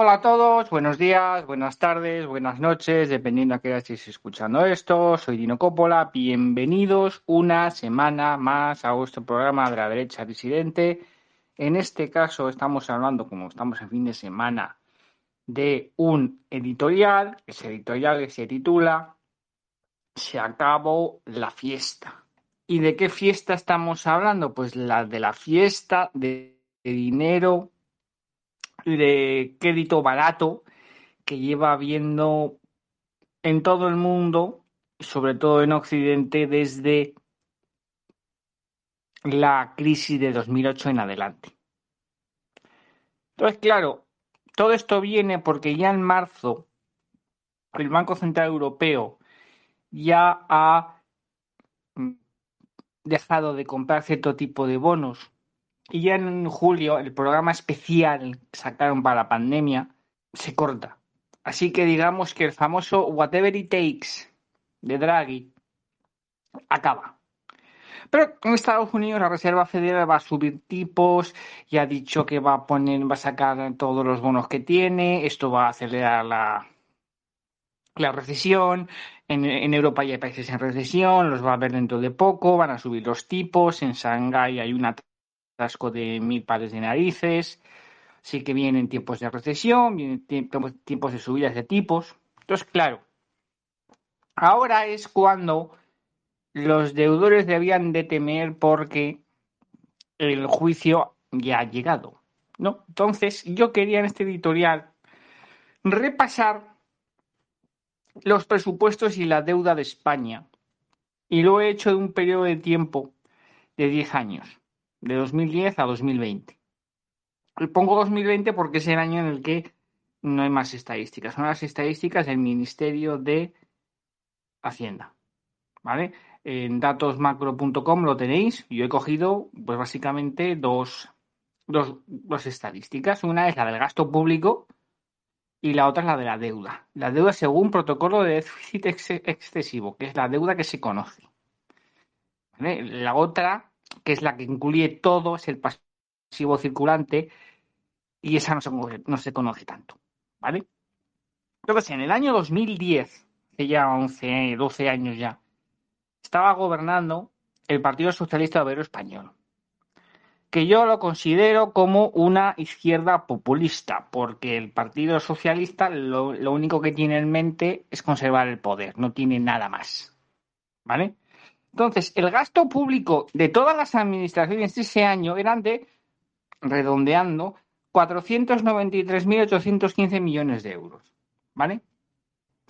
Hola a todos, buenos días, buenas tardes, buenas noches, dependiendo a qué hora estéis escuchando esto. Soy Dino Coppola, bienvenidos una semana más a vuestro programa de la derecha disidente. En este caso estamos hablando, como estamos en fin de semana, de un editorial, ese editorial que se titula Se acabó la fiesta. ¿Y de qué fiesta estamos hablando? Pues la de la fiesta de dinero de crédito barato que lleva habiendo en todo el mundo, sobre todo en Occidente, desde la crisis de 2008 en adelante. Entonces, claro, todo esto viene porque ya en marzo el Banco Central Europeo ya ha dejado de comprar cierto tipo de bonos y ya en julio el programa especial que sacaron para la pandemia se corta. Así que digamos que el famoso Whatever It Takes de Draghi acaba. Pero en Estados Unidos la Reserva Federal va a subir tipos y ha dicho que va a poner, va a sacar todos los bonos que tiene, esto va a acelerar la, la recesión. En, en Europa ya hay países en recesión, los va a ver dentro de poco, van a subir los tipos. En Shanghái hay una atasco de mil pares de narices, sí que vienen tiempos de recesión, vienen tiempos de subidas de tipos. Entonces, claro, ahora es cuando los deudores debían de temer porque el juicio ya ha llegado. ¿no? Entonces, yo quería en este editorial repasar los presupuestos y la deuda de España. Y lo he hecho de un periodo de tiempo de 10 años de 2010 a 2020. Pongo 2020 porque es el año en el que no hay más estadísticas. Son las estadísticas del Ministerio de Hacienda. ¿Vale? En datosmacro.com lo tenéis. Yo he cogido, pues básicamente, dos, dos, dos estadísticas. Una es la del gasto público y la otra es la de la deuda. La deuda según protocolo de déficit excesivo, que es la deuda que se conoce. La otra que es la que incluye todo, es el pasivo circulante, y esa no se, no se conoce tanto, ¿vale? Entonces, en el año 2010, hace ya 11, 12 años ya, estaba gobernando el Partido Socialista Obrero Español, que yo lo considero como una izquierda populista, porque el Partido Socialista lo, lo único que tiene en mente es conservar el poder, no tiene nada más, ¿vale? Entonces, el gasto público de todas las administraciones ese año eran de, redondeando, 493.815 millones de euros. ¿Vale?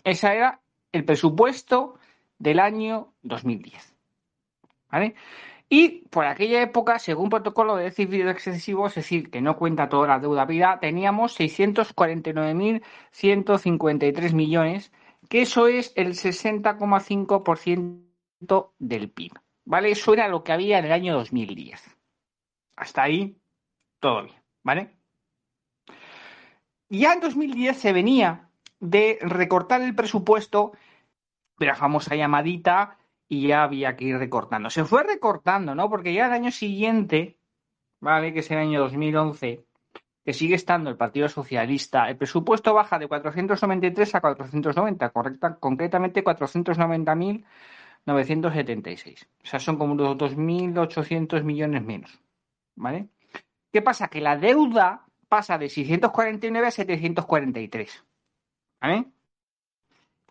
Ese era el presupuesto del año 2010. ¿Vale? Y por aquella época, según protocolo de déficit excesivo, es decir, que no cuenta toda la deuda vida, teníamos 649.153 millones, que eso es el 60,5% del PIB. ¿Vale? Eso era lo que había en el año 2010. Hasta ahí, todo bien, ¿vale? Ya en 2010 se venía de recortar el presupuesto de la famosa llamadita y ya había que ir recortando. Se fue recortando, ¿no? Porque ya el año siguiente, ¿vale? Que es el año 2011, que sigue estando el Partido Socialista, el presupuesto baja de 493 a 490, correcta, concretamente 490.000 976. O sea, son como unos 2.800 millones menos. ¿Vale? ¿Qué pasa? Que la deuda pasa de 649 a 743. ¿Vale?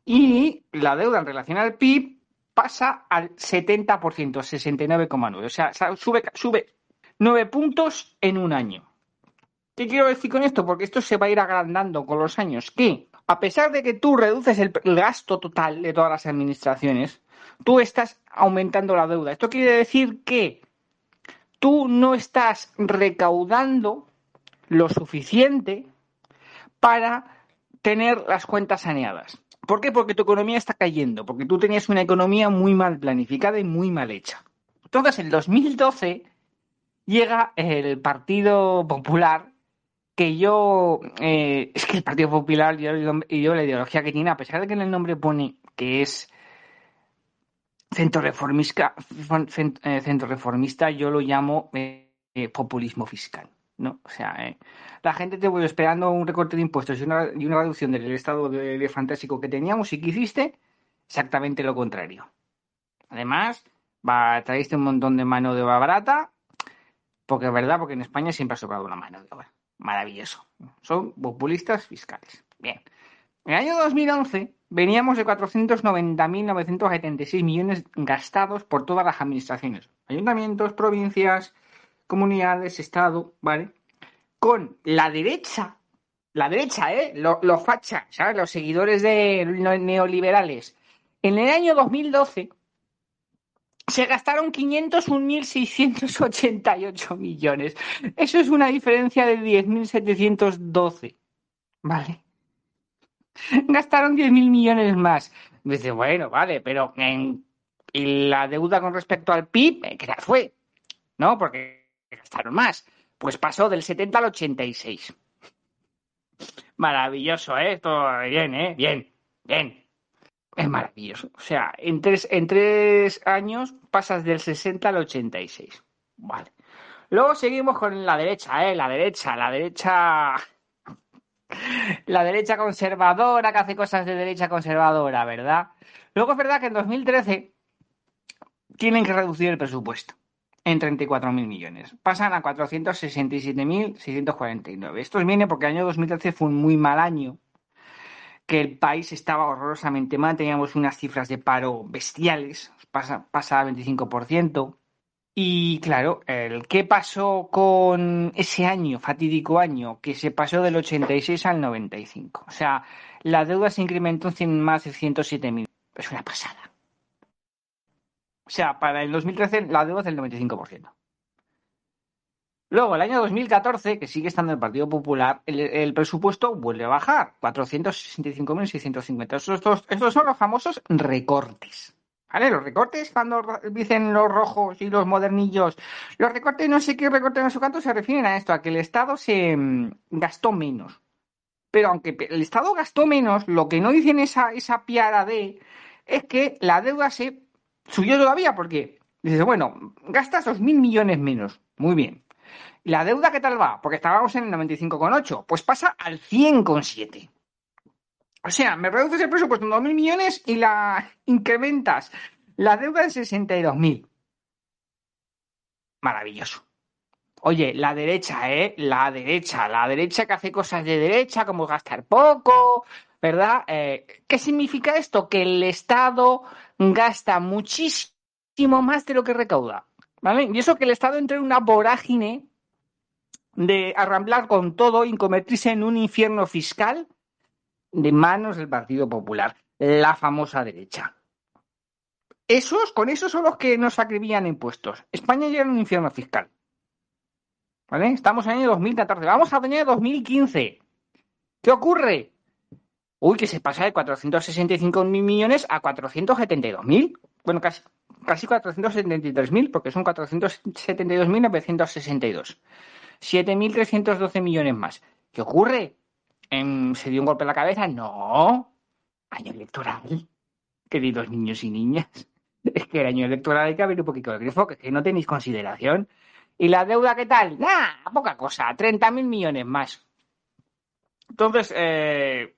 Y la deuda en relación al PIB pasa al 70%, 69,9. O sea, sube, sube 9 puntos en un año. ¿Qué quiero decir con esto? Porque esto se va a ir agrandando con los años. Que a pesar de que tú reduces el gasto total de todas las administraciones, tú estás aumentando la deuda. Esto quiere decir que tú no estás recaudando lo suficiente para tener las cuentas saneadas. ¿Por qué? Porque tu economía está cayendo, porque tú tenías una economía muy mal planificada y muy mal hecha. Entonces, en 2012 llega el Partido Popular, que yo, eh, es que el Partido Popular y yo, la ideología que tiene, a pesar de que en el nombre pone que es centro reformista, eh, centro reformista yo lo llamo eh, populismo fiscal. ¿no? O sea, la gente te voy esperando un recorte de impuestos y una, reducción del estado de, fantástico que teníamos y que hiciste exactamente lo contrario. Además, va, traíste un montón de mano de obra barata, porque es verdad, porque en España siempre ha sobrado una mano de obra. Maravilloso. Son populistas fiscales. Bien. En el año 2011 veníamos de 490.976 millones gastados por todas las administraciones. Ayuntamientos, provincias, comunidades, Estado, ¿vale? Con la derecha, la derecha, ¿eh? Los, fachas, ¿sabes? Los seguidores de neoliberales. En el año 2012 se gastaron 501.688 millones. Eso es una diferencia de 10.712. ¿Vale? Gastaron 10.000 millones más. Dice, bueno, vale, pero en, la deuda con respecto al PIB, ¿qué tal fue? ¿No? Porque gastaron más. Pues pasó del 70 al 86. Maravilloso, ¿eh? Esto bien, ¿eh? Bien, bien. Es maravilloso. O sea, en tres, en tres años pasas del 60 al 86. Vale. Luego seguimos con la derecha, ¿eh? La derecha, la derecha. La derecha conservadora que hace cosas de derecha conservadora, ¿verdad? Luego es verdad que en 2013 tienen que reducir el presupuesto en 34.000 millones. Pasan a 467.649. Esto viene porque el año 2013 fue un muy mal año, que el país estaba horrorosamente mal, teníamos unas cifras de paro bestiales, pasa, pasa a 25%. Y claro, el ¿qué pasó con ese año, fatídico año, que se pasó del 86 al 95? O sea, la deuda se incrementó en más de 107.000. Es una pasada. O sea, para el 2013 la deuda es del 95%. Luego, el año 2014, que sigue estando el Partido Popular, el, presupuesto vuelve a bajar, 465.650. Estos, estos son los famosos recortes. ¿Vale? Los recortes, cuando dicen los rojos y los modernillos, los recortes, no sé qué recortes en su canto, se refieren a esto, a que el Estado se mm, gastó menos. Pero aunque el Estado gastó menos, lo que no dicen esa, esa piara de es que la deuda se subió todavía porque dices, bueno, gastas dos mil millones menos. Muy bien. ¿La deuda qué tal va? Porque estábamos en el 95,8. Pues pasa al 100,7. O sea, me reduces el presupuesto en 2.000 millones y la incrementas la deuda en 62.000. Maravilloso. Oye, la derecha, ¿eh? La derecha, la derecha que hace cosas de derecha, como gastar poco, ¿verdad? Eh, ¿Qué significa esto? Que el Estado gasta muchísimo más de lo que recauda. ¿Vale? Y eso que el Estado entre en una vorágine de arramblar con todo y convertirse en un infierno fiscal de manos del Partido Popular, la famosa derecha. Esos, con esos son los que nos acribían impuestos. España ya era un infierno fiscal. ¿Vale? Estamos en el año 2014. Vamos al año 2015. ¿Qué ocurre? Uy, que se pasa de 465.000 millones a 472.000. Bueno, casi, casi 473.000, porque son 472.962. 7.312 millones más. ¿Qué ocurre? ¿Se dio un golpe en la cabeza? No. Año electoral. Queridos niños y niñas. Es que el año electoral hay que abrir un poquito el grifo, que, es que no tenéis consideración. ¿Y la deuda qué tal? Nah, poca cosa. 30.000 millones más. Entonces, eh,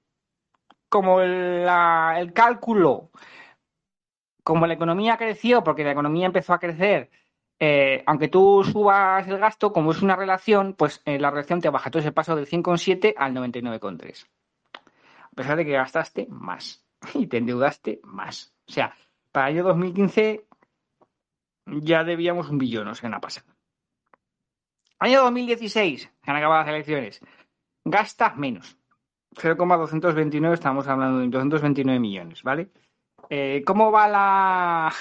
como el, cálculo, como la economía creció, porque la economía empezó a crecer, eh, aunque tú subas el gasto, como es una relación, pues eh, la relación te baja. Entonces el paso del 100,7 al 99,3. A pesar de que gastaste más y te endeudaste más. O sea, para el año 2015 ya debíamos un billón, o sea, una pasada. Año 2016, se han acabado las elecciones. Gastas menos. 0,229 estamos hablando de 229 millones, ¿vale? Eh, ¿Cómo va la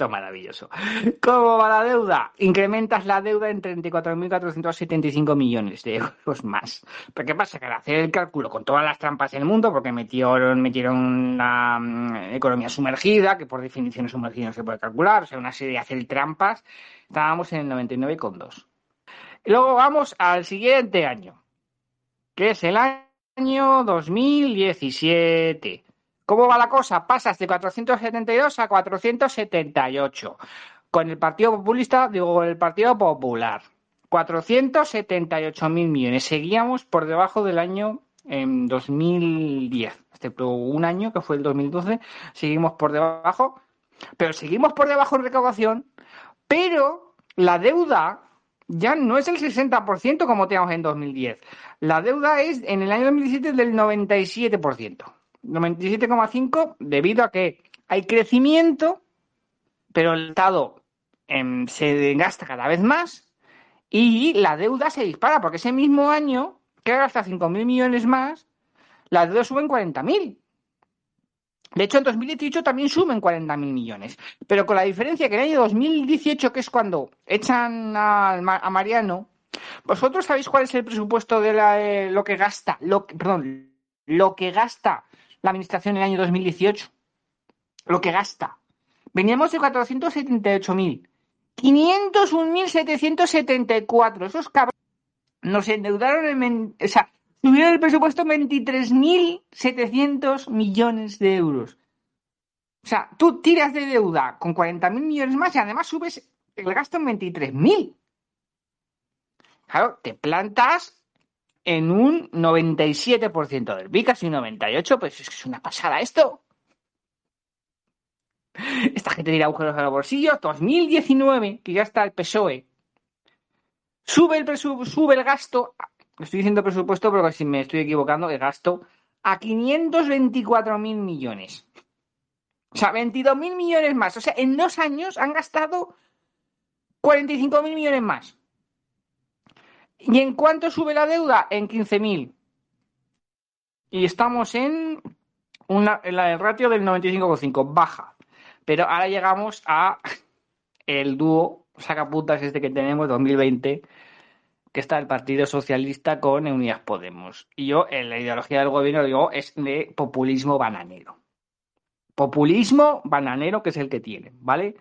Esto es maravilloso. ¿Cómo va la deuda? Incrementas la deuda en 34.475 millones de euros más. ¿Pero qué pasa? Que al hacer el cálculo con todas las trampas del mundo, porque metieron, metieron una mm, economía sumergida, que por definición sumergida no se puede calcular, o sea, una serie de hacer trampas, estábamos en el 99,2. Luego vamos al siguiente año, que es el año 2017. ¿Cómo va la cosa? Pasas de 472 a 478. Con el Partido Populista, digo, el Partido Popular. 478 mil millones. Seguíamos por debajo del año en 2010. Excepto un año, que fue el 2012, seguimos por debajo. Pero seguimos por debajo en recaudación. Pero la deuda ya no es el 60% como teníamos en 2010. La deuda es en el año 2017 del 97%. 97,5 debido a que hay crecimiento, pero el Estado em, se gasta cada vez más y la deuda se dispara, porque ese mismo año, que gasta 5.000 millones más, la deuda sube en 40.000. De hecho, en 2018 también suben 40.000 millones. Pero con la diferencia que en el año 2018, que es cuando echan a, Mariano, ¿vosotros sabéis cuál es el presupuesto de eh, lo que gasta? Lo, perdón, lo que gasta la administración en el año 2018. Lo que gasta. Veníamos de 478.000. 501.774. Esos cabrones nos endeudaron en... O sea, tuvieron el presupuesto en 23.700 millones de euros. O sea, tú tiras de deuda con 40.000 millones más y además subes el gasto en 23.000. Claro, te plantas en un 97% del PIB, casi un 98%, pues es que es una pasada esto. Esta gente tira agujeros a los bolsillos. 2019, que ya está el PSOE, sube el, sube el gasto, estoy diciendo presupuesto, pero si me estoy equivocando, el gasto a 524 mil millones. O sea, 22 mil millones más. O sea, en dos años han gastado 45 mil millones más. ¿Y en cuánto sube la deuda? En 15.000. Y estamos en, una, en el ratio del 95,5, baja. Pero ahora llegamos a el dúo sacaputas este que tenemos 2020, que está el Partido Socialista con Unidas Podemos. Y yo, en la ideología del gobierno, digo, es de populismo bananero. Populismo bananero, que es el que tienen, ¿vale?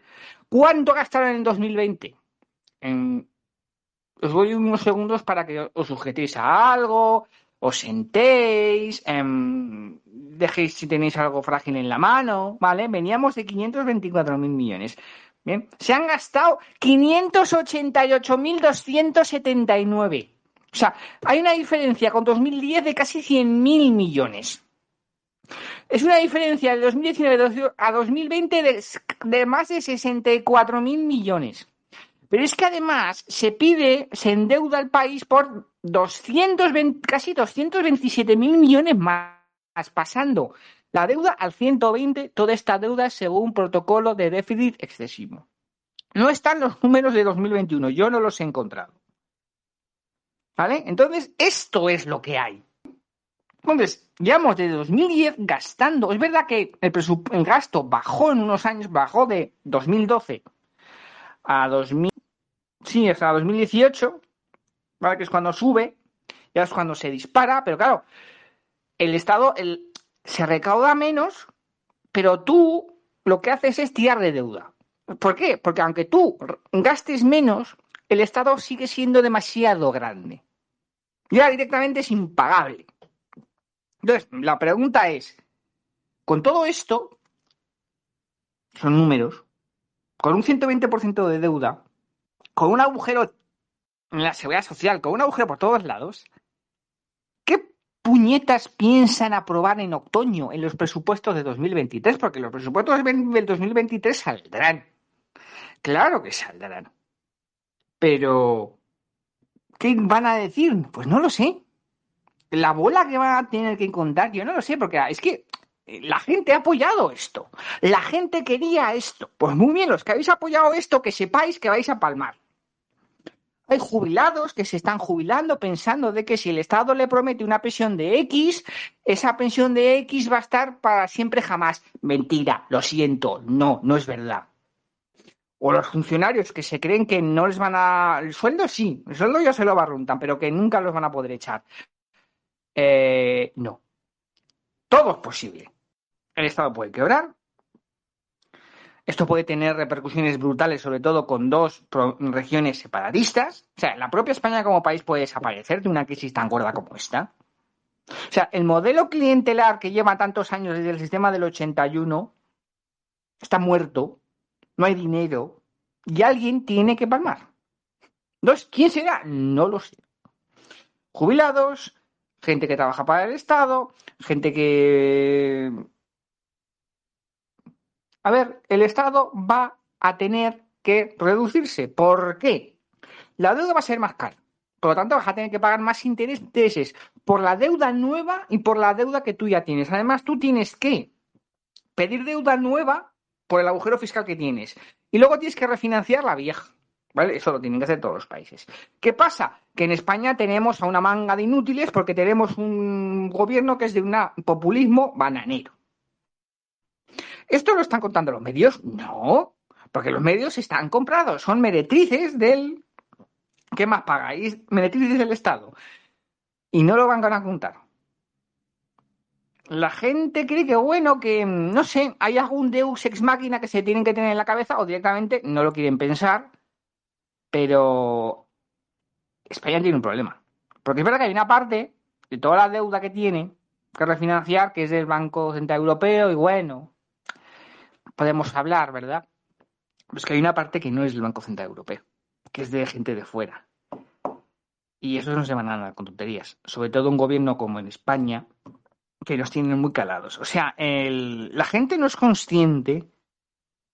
¿Cuánto gastaron en 2020? En os doy unos segundos para que os sujetéis a algo, os sentéis, em, dejéis si tenéis algo frágil en la mano, ¿vale? Veníamos de 524 mil millones. Bien, se han gastado 588.279. O sea, hay una diferencia con 2010 de casi 100.000 millones. Es una diferencia de 2019 a 2020 de, de más de 64.000 millones. Pero es que además se pide, se endeuda el país por 220, casi 227 mil millones más, pasando la deuda al 120, toda esta deuda según protocolo de déficit excesivo. No están los números de 2021, yo no los he encontrado. ¿Vale? Entonces, esto es lo que hay. Entonces, llevamos de 2010 gastando. Es verdad que el, el gasto bajó en unos años, bajó de 2012 a 2000. Sí, hasta 2018, ¿vale? Que es cuando sube, ya es cuando se dispara, pero claro, el Estado se recauda menos, pero tú lo que haces es tirar de deuda. ¿Por qué? Porque aunque tú gastes menos, el Estado sigue siendo demasiado grande. Ya directamente es impagable. Entonces, la pregunta es, con todo esto, son números, con un 120% de deuda, con un agujero en la seguridad social, con un agujero por todos lados, ¿qué puñetas piensan aprobar en otoño en los presupuestos de 2023? Porque los presupuestos del 2023 saldrán. Claro que saldrán. Pero, ¿qué van a decir? Pues no lo sé. La bola que van a tener que encontrar, yo no lo sé, porque es que la gente ha apoyado esto. La gente quería esto. Pues muy bien, los que habéis apoyado esto, que sepáis que vais a palmar. Hay jubilados que se están jubilando pensando de que si el Estado le promete una pensión de X, esa pensión de X va a estar para siempre jamás. Mentira, lo siento, no, no es verdad. o los funcionarios que se creen que no les van a... El sueldo sí, el sueldo ya se lo barruntan, pero que nunca los van a poder echar. Eh, no. Todo es posible. El Estado puede quebrar. Esto puede tener repercusiones brutales, sobre todo con dos regiones separatistas. O sea, la propia España como país puede desaparecer de una crisis tan gorda como esta. O sea, el modelo clientelar que lleva tantos años desde el sistema del 81 está muerto, no hay dinero y alguien tiene que palmar. Entonces, ¿quién será? No lo sé. Jubilados, gente que trabaja para el Estado, gente que... A ver, el Estado va a tener que reducirse. ¿Por qué? La deuda va a ser más cara. Por lo tanto, vas a tener que pagar más intereses por la deuda nueva y por la deuda que tú ya tienes. Además, tú tienes que pedir deuda nueva por el agujero fiscal que tienes. Y luego tienes que refinanciar la vieja. ¿Vale? Eso lo tienen que hacer todos los países. ¿Qué pasa? Que en España tenemos a una manga de inútiles porque tenemos un gobierno que es de un populismo bananero. ¿Esto lo están contando los medios? No, porque los medios están comprados, son meretrices del... ¿Qué más pagáis? Meretrices del Estado. Y no lo van a contar. La gente cree que, bueno, que, no sé, hay algún deus ex máquina que se tienen que tener en la cabeza o directamente no lo quieren pensar pero España tiene un problema. Porque es verdad que hay una parte de toda la deuda que tiene que refinanciar, que es del Banco Central Europeo, y bueno, podemos hablar, ¿verdad? Pues que hay una parte que no es del Banco Central Europeo, que es de gente de fuera. Y eso no se van a dar con tonterías. Sobre todo un gobierno como en España, que los tienen muy calados. O sea, la gente no es consciente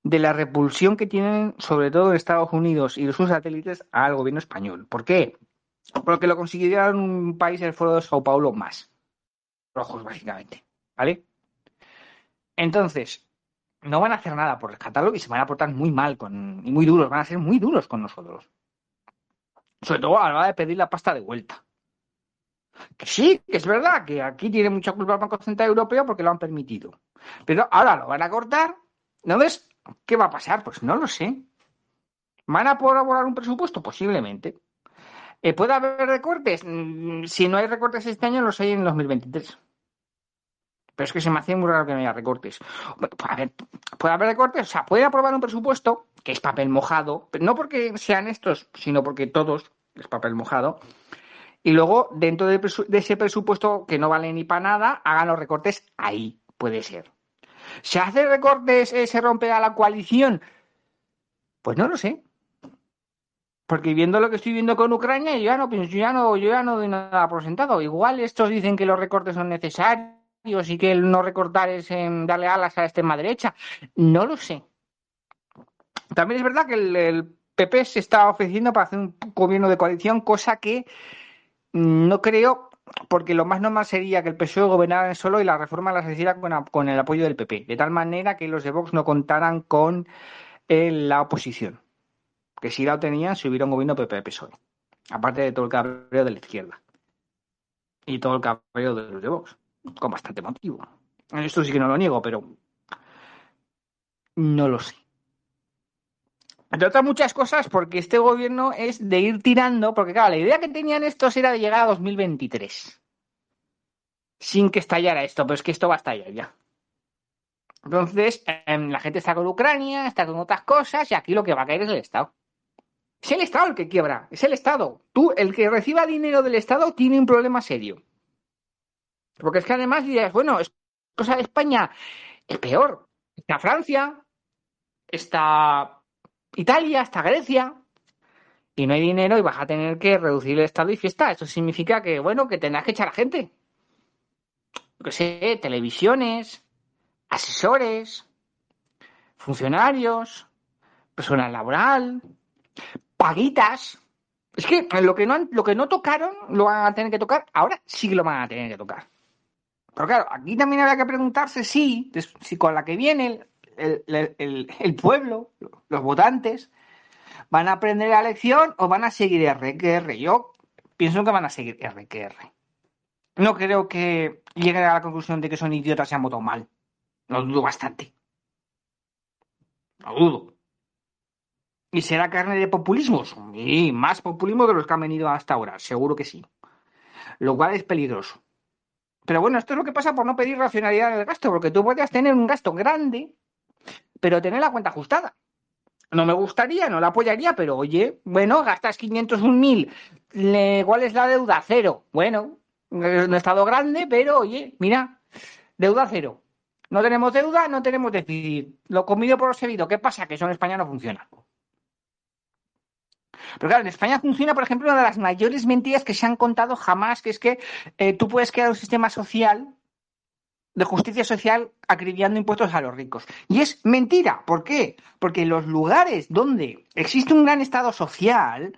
de la repulsión que tienen, sobre todo Estados Unidos y sus satélites, al gobierno español. ¿Por qué? Porque lo consideraron un país el foro de Sao Paulo más. Rojos, básicamente. ¿Vale? Entonces, no van a hacer nada por rescatarlo y se van a portar muy mal con, y muy duros, van a ser muy duros con nosotros. Sobre todo a la hora de pedir la pasta de vuelta. Que sí, es verdad que aquí tiene mucha culpa el Banco Central Europeo porque lo han permitido. Pero ahora lo van a cortar. ¿No ves? ¿Qué va a pasar? Pues no lo sé. ¿Van a poder elaborar un presupuesto? Posiblemente. Eh, ¿Puede haber recortes? Mm, si no hay recortes este año, los hay en 2023. Pero es que se me hace muy raro que no haya recortes. A ver, puede haber recortes, o sea, puede aprobar un presupuesto, que es papel mojado, pero no porque sean estos, sino porque todos es papel mojado. Y luego, dentro de ese presupuesto que no vale ni para nada, hagan los recortes ahí, puede ser. ¿Se hace recortes, eh, se rompe a la coalición? Pues no lo sé. Porque viendo lo que estoy viendo con Ucrania, yo ya no pienso, yo ya no, yo ya no doy nada por sentado. Igual estos dicen que los recortes son necesarios y que el no recortar es darle alas a la extrema derecha. No lo sé. También es verdad que el PP se está ofreciendo para hacer un gobierno de coalición, cosa que no creo porque lo más normal sería que el PSOE gobernara solo y la reforma las hiciera con, el apoyo del PP, de tal manera que los de Vox no contaran con eh, la oposición. Que si la obtenían, si hubiera un gobierno PP-PSOE. Aparte de todo el cabreo de la izquierda. Y todo el cabreo de los de Vox. Con bastante motivo. Esto sí que no lo niego, pero no lo sé. Entre otras muchas cosas, porque este gobierno es de ir tirando, porque claro, la idea que tenían estos era de llegar a 2023. Sin que estallara esto, pero es que esto va a estallar ya. Entonces, em, la gente está con Ucrania, está con otras cosas, y aquí lo que va a caer es el Estado. Es el Estado el que quiebra, es el Estado. Tú, el que reciba dinero del Estado, tiene un problema serio. Porque es que además dirías, bueno, es cosa de España, es peor. Está Francia, está Italia, hasta Grecia, y no hay dinero y vas a tener que reducir el estado y fiesta. Eso significa que, bueno, que tendrás que echar a gente. Que sé, televisiones, asesores, funcionarios, personal laboral, paguitas. Es que lo que no, lo que no tocaron lo van a tener que tocar, ahora sí que lo van a tener que tocar. Pero claro, aquí también habrá que preguntarse si, si con la que viene el, pueblo, los votantes, van a aprender la lección o van a seguir RQR. Yo pienso que van a seguir RQR. No creo que lleguen a la conclusión de que son idiotas y han votado mal. Lo dudo bastante. Lo dudo. ¿Y será carne de populismos? Y más populismo de los que han venido hasta ahora, seguro que sí. Lo cual es peligroso. Pero bueno, esto es lo que pasa por no pedir racionalidad en el gasto, porque tú puedes tener un gasto grande, pero tener la cuenta ajustada. No me gustaría, no la apoyaría, pero oye, bueno, gastas 501.000, ¿cuál es la deuda? Cero. Bueno, no he estado grande, pero oye, mira, deuda cero. No tenemos deuda, no tenemos déficit. Lo comido por lo servido. ¿Qué pasa? Que eso en España no funciona. Pero claro, en España funciona, por ejemplo, una de las mayores mentiras que se han contado jamás, que es que eh, tú puedes crear un sistema social de justicia social acribillando impuestos a los ricos. Y es mentira. ¿Por qué? Porque en los lugares donde existe un gran estado social,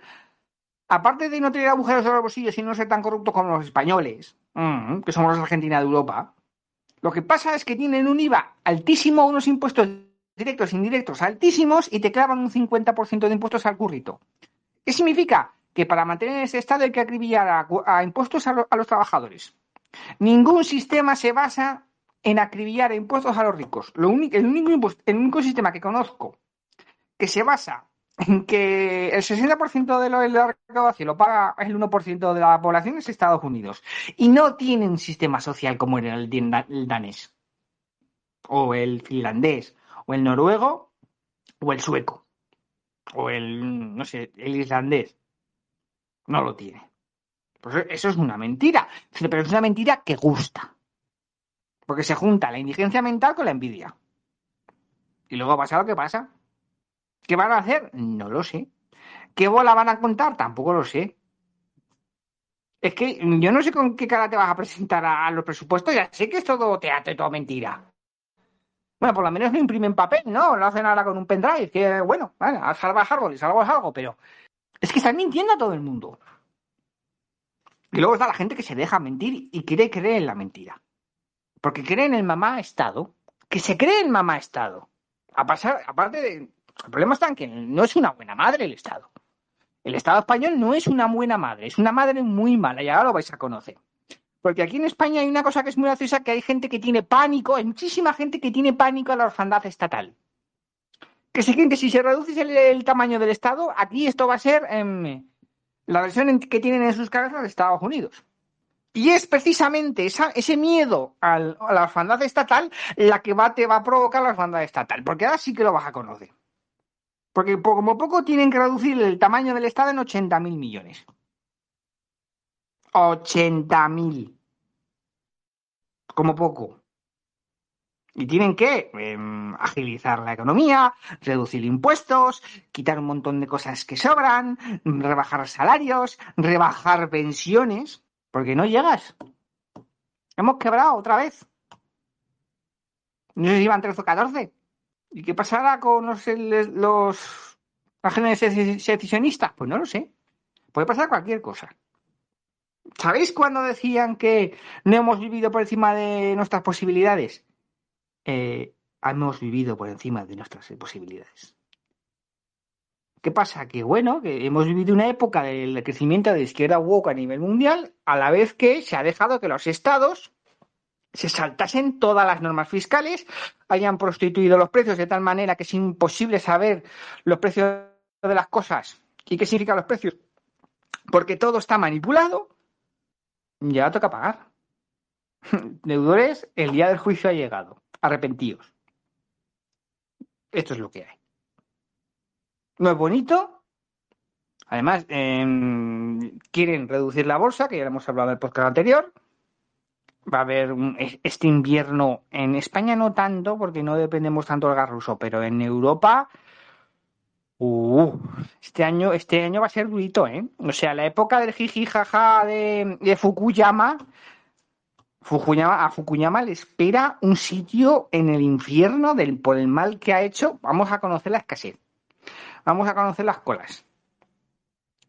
aparte de no tener agujeros de los bolsillos y no ser tan corruptos como los españoles, mm, que somos los Argentina de Europa, lo que pasa es que tienen un IVA altísimo, unos impuestos directos e indirectos altísimos y te clavan un 50% de impuestos al currito. ¿Qué significa? Que para mantener ese estado hay que acribillar a, impuestos a, los trabajadores. Ningún sistema se basa en acribillar impuestos a los ricos. el, único, el único sistema que conozco que se basa en que el 60% de, lo, de la recaudación lo paga el 1% de la población es Estados Unidos. Y no tiene un sistema social como el, el danés, o el finlandés, o el noruego, o el sueco, o el, no sé, el islandés. No lo tiene. Pues eso es una mentira. Pero es una mentira que gusta. Porque se junta la indigencia mental con la envidia. Y luego pasa lo que pasa. ¿Qué van a hacer? No lo sé. ¿Qué bola van a contar? Tampoco lo sé. Es que yo no sé con qué cara te vas a presentar a, los presupuestos. Ya sé que es todo teatro y todo mentira. Bueno, por lo menos no imprimen papel, ¿no? Lo hacen ahora con un pendrive. Que bueno, bueno, salvas árboles, algo es algo, pero es que están mintiendo a todo el mundo. Y luego está la gente que se deja mentir y quiere creer en la mentira. Porque cree en el mamá Estado, que se cree en mamá Estado. A pasar, aparte de. El problema está en que no es una buena madre el Estado. El Estado español no es una buena madre, es una madre muy mala, y ahora lo vais a conocer. Porque aquí en España hay una cosa que es muy graciosa, que hay gente que tiene pánico, hay muchísima gente que tiene pánico a la orfandad estatal. Que creen que si se reduce el, tamaño del Estado, aquí esto va a ser em, la versión que tienen en sus cabezas de Estados Unidos. Y es precisamente ese miedo a la orfandad estatal la que te va a provocar la orfandad estatal, porque ahora sí que lo vas a conocer. Porque como poco tienen que reducir el tamaño del Estado en 80.000 millones. 80.000. Como poco. Y tienen que em, agilizar la economía, reducir impuestos, quitar un montón de cosas que sobran, rebajar salarios, rebajar pensiones. Porque no llegas. Hemos quebrado otra vez. No sé si iban 13 o 14. ¿Y qué pasará con los, los agentes secesionistas? Pues no lo sé. Puede pasar cualquier cosa. ¿Sabéis cuando decían que no hemos vivido por encima de nuestras posibilidades? Eh, hemos vivido por encima de nuestras posibilidades. ¿Qué pasa? Que bueno, que hemos vivido una época del crecimiento de la izquierda woke a nivel mundial, a la vez que se ha dejado que los estados se saltasen todas las normas fiscales, hayan prostituido los precios de tal manera que es imposible saber los precios de las cosas y qué significan los precios, porque todo está manipulado, ya toca pagar. Deudores, el día del juicio ha llegado. Arrepentidos. Esto es lo que hay no es bonito. Además, em, quieren reducir la bolsa, que ya hemos hablado en el podcast anterior. Va a haber este invierno en España no tanto, porque no dependemos tanto del gas ruso, pero en Europa, uh, este año, este año va a ser durito, ¿eh? O sea, la época del jiji jaja de, Fukuyama, Fukuyama, a Fukuyama le espera un sitio en el infierno del, por el mal que ha hecho. Vamos a conocer la escasez vamos a conocer las colas.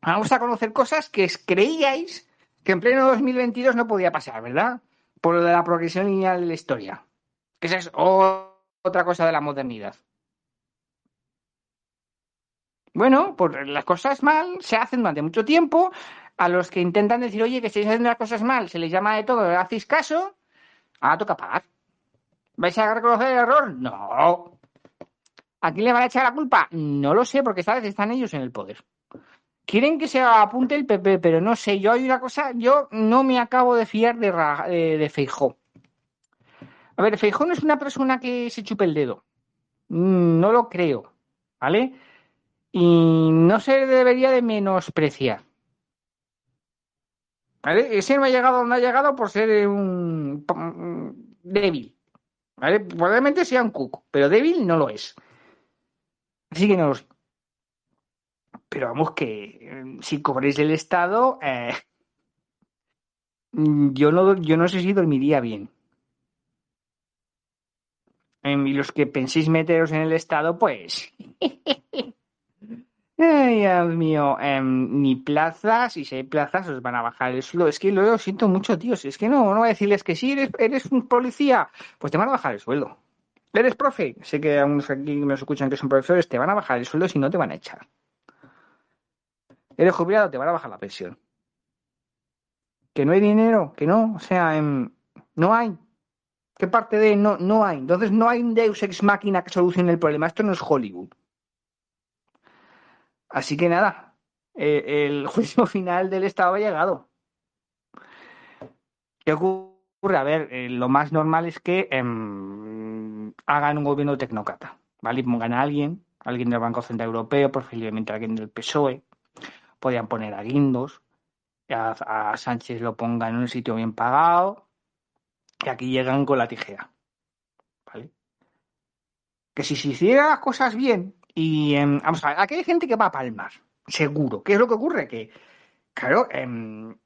Vamos a conocer cosas que creíais que en pleno 2022 no podía pasar, ¿verdad? Por lo de la progresión lineal de la historia. Esa es otra cosa de la modernidad. Bueno, pues las cosas mal se hacen durante mucho tiempo. A los que intentan decir, oye, que estáis haciendo las cosas mal, se les llama de todo, hacéis caso, ahora toca pagar. ¿Vais a reconocer el error? No. ¿A quién le van a echar la culpa? No lo sé, porque esta vez están ellos en el poder. Quieren que se apunte el PP, pero no sé, yo hay una cosa, yo no me acabo de fiar de, de, Feijó. A ver, Feijó no es una persona que se chupe el dedo. Mm, no lo creo, ¿vale? Y no se debería de menospreciar. ¿Vale? Ese no ha llegado donde ha llegado por ser un débil. ¿Vale? Probablemente sea un cuco, pero débil no lo es. Así que no lo sé. Pero vamos que eh, si cobréis del Estado, eh, yo, no, yo no sé si dormiría bien. Em, y los que penséis meteros en el Estado, pues... Ay, Dios mío, em, ni plazas, y si hay plazas os van a bajar el sueldo. Es que lo, siento mucho, tíos. Es que no, no voy a decirles que si eres, eres un policía, pues te van a bajar el sueldo. ¿Eres profe? Sé que algunos aquí me escuchan que son profesores, te van a bajar el sueldo si no te van a echar. ¿Eres jubilado? Te van a bajar la pensión. ¿Que no hay dinero? Que no, o sea, em, no hay. ¿Qué parte de no, no hay? Entonces no hay un Deus ex máquina que solucione el problema. Esto no es Hollywood. Así que nada, eh, el juicio final del Estado ha llegado. ¿Qué ocurre? A ver, eh, lo más normal es que em, hagan un gobierno tecnócrata, ¿vale? pongan a alguien, alguien del Banco Central Europeo, posiblemente alguien del PSOE, podían poner a Guindos, a, a Sánchez lo pongan en un sitio bien pagado, y aquí llegan con la tijera, ¿vale? Que si se hicieran las cosas bien, y em, vamos a ver, aquí hay gente que va a palmar, seguro. ¿Qué es lo que ocurre? Que, claro, em,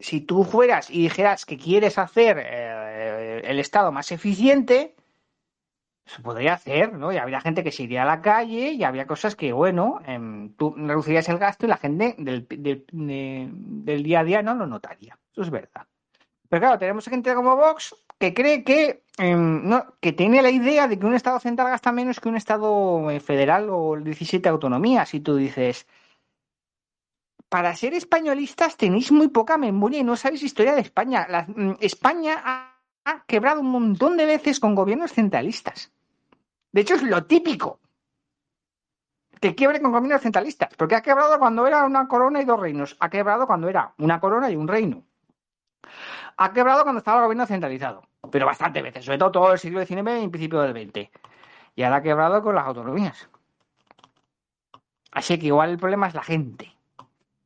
si tú fueras y dijeras que quieres hacer eh, el Estado más eficiente, se podría hacer, ¿no? Y habría gente que se iría a la calle y habría cosas que, bueno, em, tú reducirías el gasto y la gente del, del día a día no lo notaría. Eso es verdad. Pero claro, tenemos gente como Vox que cree que, em, que tiene la idea de que un Estado central gasta menos que un Estado eh, federal o 17 autonomías. Y tú dices, para ser españolistas tenéis muy poca memoria y no sabéis historia de España. Mm, España ha, ha, quebrado un montón de veces con gobiernos centralistas. De hecho, es lo típico. Que quiebre con gobiernos centralistas. Porque ha quebrado cuando era una corona y dos reinos. Ha quebrado cuando era una corona y un reino ha quebrado cuando estaba el gobierno centralizado, pero bastante veces, sobre todo todo el siglo XIX y el principio del XX. Y ahora ha quebrado con las autonomías. Así que igual el problema es la gente.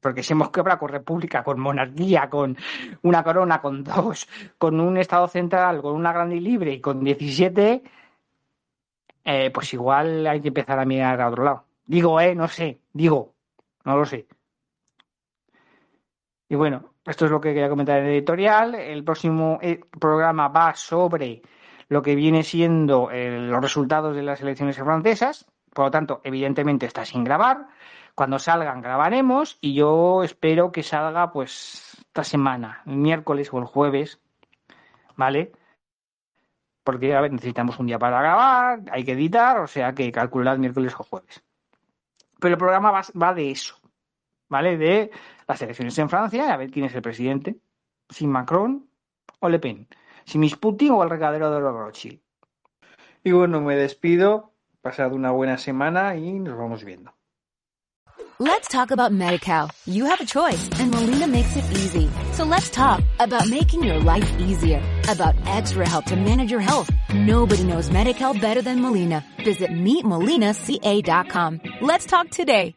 Porque si hemos quebrado con república, con monarquía, con una corona, con dos, con un estado central, con una grande y libre y con 17, eh, pues igual hay que empezar a mirar a otro lado. Digo, eh, no sé, digo, no lo sé. Y bueno, esto es lo que quería comentar en el editorial. El próximo eh, programa va sobre lo que viene siendo eh, los resultados de las elecciones francesas. Por lo tanto, evidentemente está sin grabar. Cuando salgan grabaremos y yo espero que salga pues esta semana, el miércoles o el jueves, ¿vale? Porque a ver, necesitamos un día para grabar, hay que editar, o sea que calculad miércoles o jueves. Pero el programa va, va de eso, ¿vale? De las elecciones en Francia y a ver quién es el presidente. Si Macron o Le Pen. Si Miss Putin o el recadero de los Rothschild. Y bueno, me despido. Pasad una buena semana y nos vamos viendo. Let's talk about MediCal. You have a choice and Molina makes it easy. So let's talk about making your life easier. About extra help to manage your health. Nobody knows MediCal better than Molina. Visit meetmolinaca.com. Let's talk today.